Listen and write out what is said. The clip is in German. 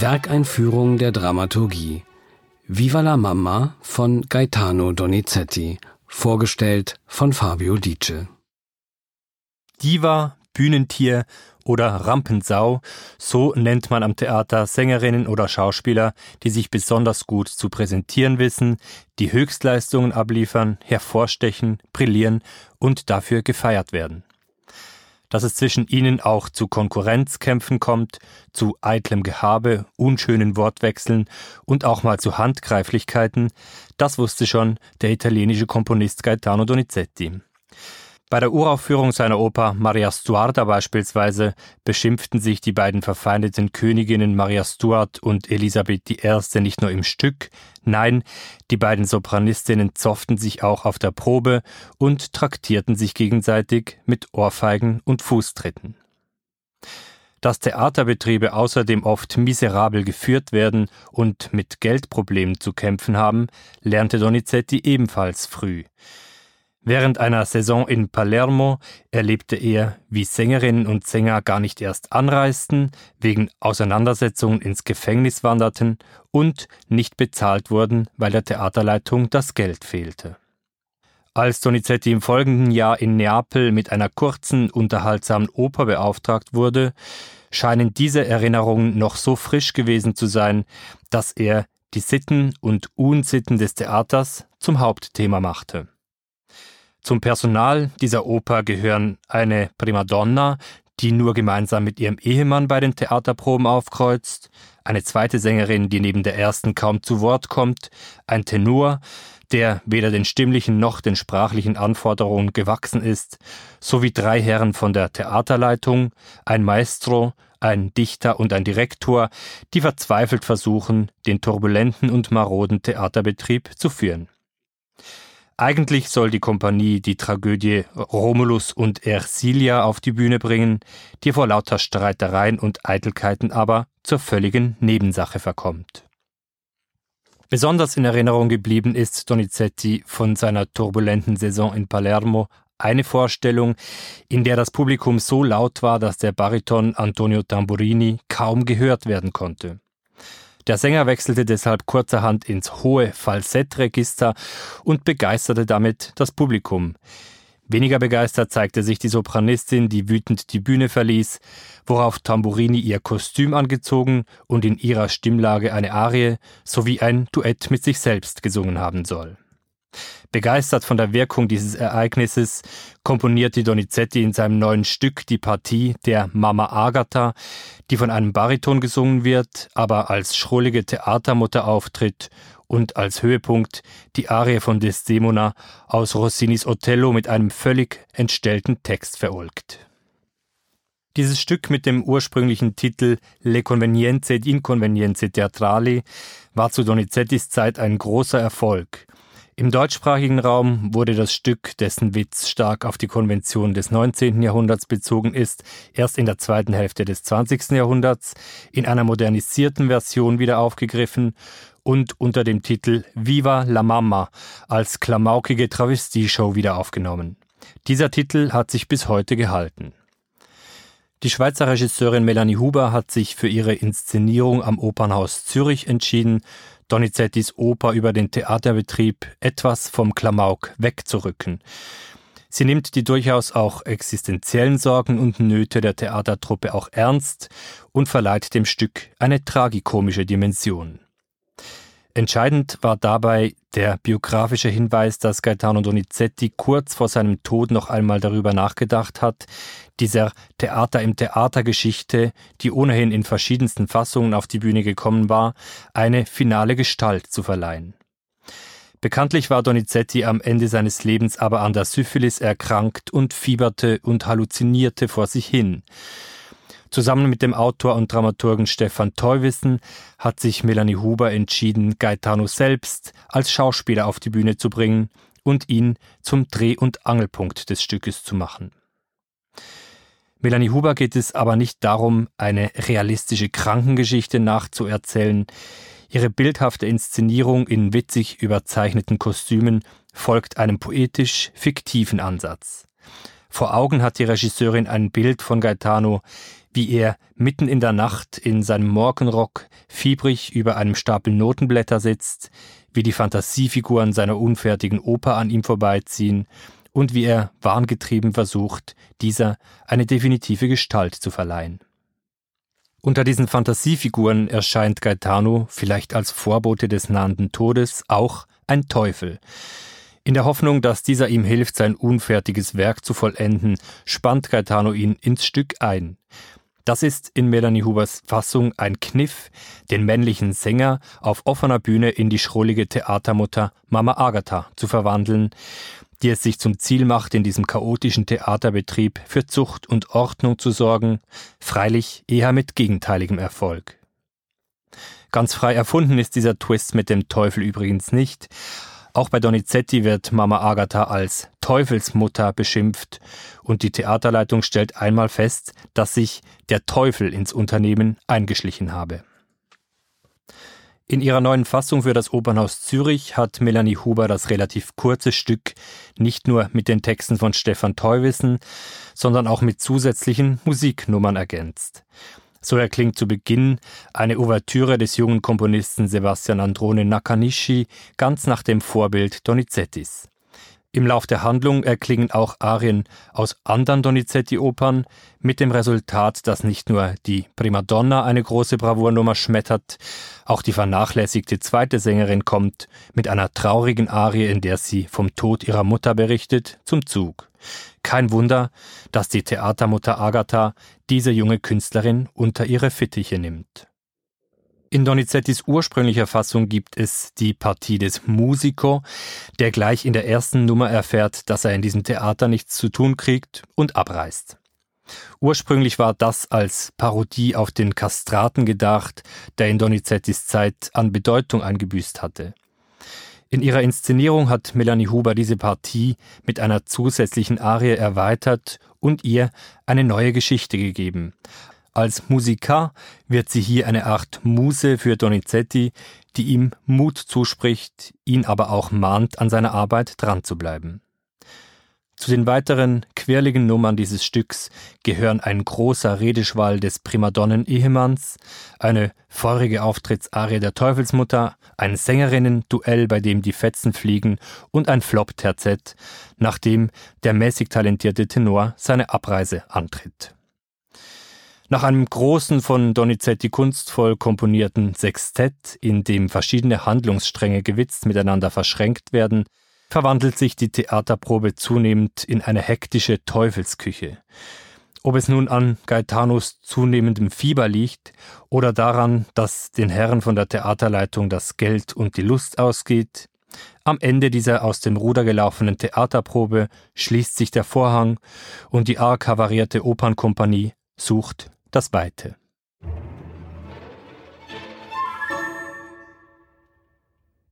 Werkeinführung der Dramaturgie. Viva la Mamma von Gaetano Donizetti, vorgestellt von Fabio Dice. Diva, Bühnentier oder Rampensau, so nennt man am Theater Sängerinnen oder Schauspieler, die sich besonders gut zu präsentieren wissen, die Höchstleistungen abliefern, hervorstechen, brillieren und dafür gefeiert werden dass es zwischen ihnen auch zu Konkurrenzkämpfen kommt, zu eitlem Gehabe, unschönen Wortwechseln und auch mal zu Handgreiflichkeiten, das wusste schon der italienische Komponist Gaetano Donizetti. Bei der Uraufführung seiner Oper Maria Stuarda beispielsweise beschimpften sich die beiden verfeindeten Königinnen Maria Stuart und Elisabeth I. nicht nur im Stück, nein, die beiden Sopranistinnen zofften sich auch auf der Probe und traktierten sich gegenseitig mit Ohrfeigen und Fußtritten. Dass Theaterbetriebe außerdem oft miserabel geführt werden und mit Geldproblemen zu kämpfen haben, lernte Donizetti ebenfalls früh. Während einer Saison in Palermo erlebte er, wie Sängerinnen und Sänger gar nicht erst anreisten, wegen Auseinandersetzungen ins Gefängnis wanderten und nicht bezahlt wurden, weil der Theaterleitung das Geld fehlte. Als Donizetti im folgenden Jahr in Neapel mit einer kurzen, unterhaltsamen Oper beauftragt wurde, scheinen diese Erinnerungen noch so frisch gewesen zu sein, dass er die Sitten und Unsitten des Theaters zum Hauptthema machte. Zum Personal dieser Oper gehören eine Primadonna, die nur gemeinsam mit ihrem Ehemann bei den Theaterproben aufkreuzt, eine zweite Sängerin, die neben der ersten kaum zu Wort kommt, ein Tenor, der weder den stimmlichen noch den sprachlichen Anforderungen gewachsen ist, sowie drei Herren von der Theaterleitung, ein Maestro, ein Dichter und ein Direktor, die verzweifelt versuchen, den turbulenten und maroden Theaterbetrieb zu führen. Eigentlich soll die Kompanie die Tragödie Romulus und Ersilia auf die Bühne bringen, die vor lauter Streitereien und Eitelkeiten aber zur völligen Nebensache verkommt. Besonders in Erinnerung geblieben ist Donizetti von seiner turbulenten Saison in Palermo eine Vorstellung, in der das Publikum so laut war, dass der Bariton Antonio Tamburini kaum gehört werden konnte. Der Sänger wechselte deshalb kurzerhand ins hohe Falsettregister und begeisterte damit das Publikum. Weniger begeistert zeigte sich die Sopranistin, die wütend die Bühne verließ, worauf Tamburini ihr Kostüm angezogen und in ihrer Stimmlage eine Arie sowie ein Duett mit sich selbst gesungen haben soll. Begeistert von der Wirkung dieses Ereignisses komponierte Donizetti in seinem neuen Stück die Partie der Mama Agatha, die von einem Bariton gesungen wird, aber als schrullige Theatermutter auftritt und als Höhepunkt die Arie von Desdemona aus Rossinis Othello mit einem völlig entstellten Text verulgt. Dieses Stück mit dem ursprünglichen Titel Le Convenienze ed Inconvenienze Teatrali war zu Donizettis Zeit ein großer Erfolg. Im deutschsprachigen Raum wurde das Stück, dessen Witz stark auf die Konvention des 19. Jahrhunderts bezogen ist, erst in der zweiten Hälfte des 20. Jahrhunderts in einer modernisierten Version wieder aufgegriffen und unter dem Titel Viva la Mama als klamaukige Travestieshow wieder aufgenommen. Dieser Titel hat sich bis heute gehalten. Die Schweizer Regisseurin Melanie Huber hat sich für ihre Inszenierung am Opernhaus Zürich entschieden, Donizettis Oper über den Theaterbetrieb etwas vom Klamauk wegzurücken. Sie nimmt die durchaus auch existenziellen Sorgen und Nöte der Theatertruppe auch ernst und verleiht dem Stück eine tragikomische Dimension. Entscheidend war dabei der biografische Hinweis, dass Gaetano Donizetti kurz vor seinem Tod noch einmal darüber nachgedacht hat, dieser Theater im Theatergeschichte, die ohnehin in verschiedensten Fassungen auf die Bühne gekommen war, eine finale Gestalt zu verleihen. Bekanntlich war Donizetti am Ende seines Lebens aber an der Syphilis erkrankt und fieberte und halluzinierte vor sich hin. Zusammen mit dem Autor und Dramaturgen Stefan Teuwissen hat sich Melanie Huber entschieden, Gaetano selbst als Schauspieler auf die Bühne zu bringen und ihn zum Dreh- und Angelpunkt des Stückes zu machen. Melanie Huber geht es aber nicht darum, eine realistische Krankengeschichte nachzuerzählen. Ihre bildhafte Inszenierung in witzig überzeichneten Kostümen folgt einem poetisch fiktiven Ansatz. Vor Augen hat die Regisseurin ein Bild von Gaetano, wie er mitten in der Nacht in seinem Morgenrock fiebrig über einem Stapel Notenblätter sitzt, wie die Fantasiefiguren seiner unfertigen Oper an ihm vorbeiziehen und wie er wahngetrieben versucht, dieser eine definitive Gestalt zu verleihen. Unter diesen Fantasiefiguren erscheint Gaetano vielleicht als Vorbote des nahenden Todes auch ein Teufel. In der Hoffnung, dass dieser ihm hilft, sein unfertiges Werk zu vollenden, spannt Gaetano ihn ins Stück ein. Das ist in Melanie Hubers Fassung ein Kniff, den männlichen Sänger auf offener Bühne in die schrullige Theatermutter Mama Agatha zu verwandeln, die es sich zum Ziel macht, in diesem chaotischen Theaterbetrieb für Zucht und Ordnung zu sorgen, freilich eher mit gegenteiligem Erfolg. Ganz frei erfunden ist dieser Twist mit dem Teufel übrigens nicht. Auch bei Donizetti wird Mama Agatha als Teufelsmutter beschimpft und die Theaterleitung stellt einmal fest, dass sich der Teufel ins Unternehmen eingeschlichen habe. In ihrer neuen Fassung für das Opernhaus Zürich hat Melanie Huber das relativ kurze Stück nicht nur mit den Texten von Stefan Teuwissen, sondern auch mit zusätzlichen Musiknummern ergänzt. So erklingt zu Beginn eine Ouvertüre des jungen Komponisten Sebastian Androne Nakanishi ganz nach dem Vorbild Donizettis. Im Lauf der Handlung erklingen auch Arien aus anderen Donizetti-Opern, mit dem Resultat, dass nicht nur die Primadonna eine große Bravournummer schmettert, auch die vernachlässigte zweite Sängerin kommt mit einer traurigen Arie, in der sie vom Tod ihrer Mutter berichtet, zum Zug. Kein Wunder, dass die Theatermutter Agatha diese junge Künstlerin unter ihre Fittiche nimmt. In Donizettis ursprünglicher Fassung gibt es die Partie des Musico, der gleich in der ersten Nummer erfährt, dass er in diesem Theater nichts zu tun kriegt und abreist. Ursprünglich war das als Parodie auf den Kastraten gedacht, der in Donizettis Zeit an Bedeutung eingebüßt hatte. In ihrer Inszenierung hat Melanie Huber diese Partie mit einer zusätzlichen Arie erweitert und ihr eine neue Geschichte gegeben. Als Musiker wird sie hier eine Art Muse für Donizetti, die ihm Mut zuspricht, ihn aber auch mahnt, an seiner Arbeit dran zu bleiben. Zu den weiteren quirligen Nummern dieses Stücks gehören ein großer Redeschwall des Primadonnen-Ehemanns, eine feurige Auftrittsarie der Teufelsmutter, ein Sängerinnen-Duell, bei dem die Fetzen fliegen und ein Flop-Terzett, nachdem der mäßig talentierte Tenor seine Abreise antritt. Nach einem großen von Donizetti kunstvoll komponierten Sextett, in dem verschiedene Handlungsstränge gewitzt miteinander verschränkt werden, verwandelt sich die Theaterprobe zunehmend in eine hektische Teufelsküche. Ob es nun an Gaetanos zunehmendem Fieber liegt oder daran, dass den Herren von der Theaterleitung das Geld und die Lust ausgeht, am Ende dieser aus dem Ruder gelaufenen Theaterprobe schließt sich der Vorhang und die arg havarierte Opernkompanie sucht das Weite.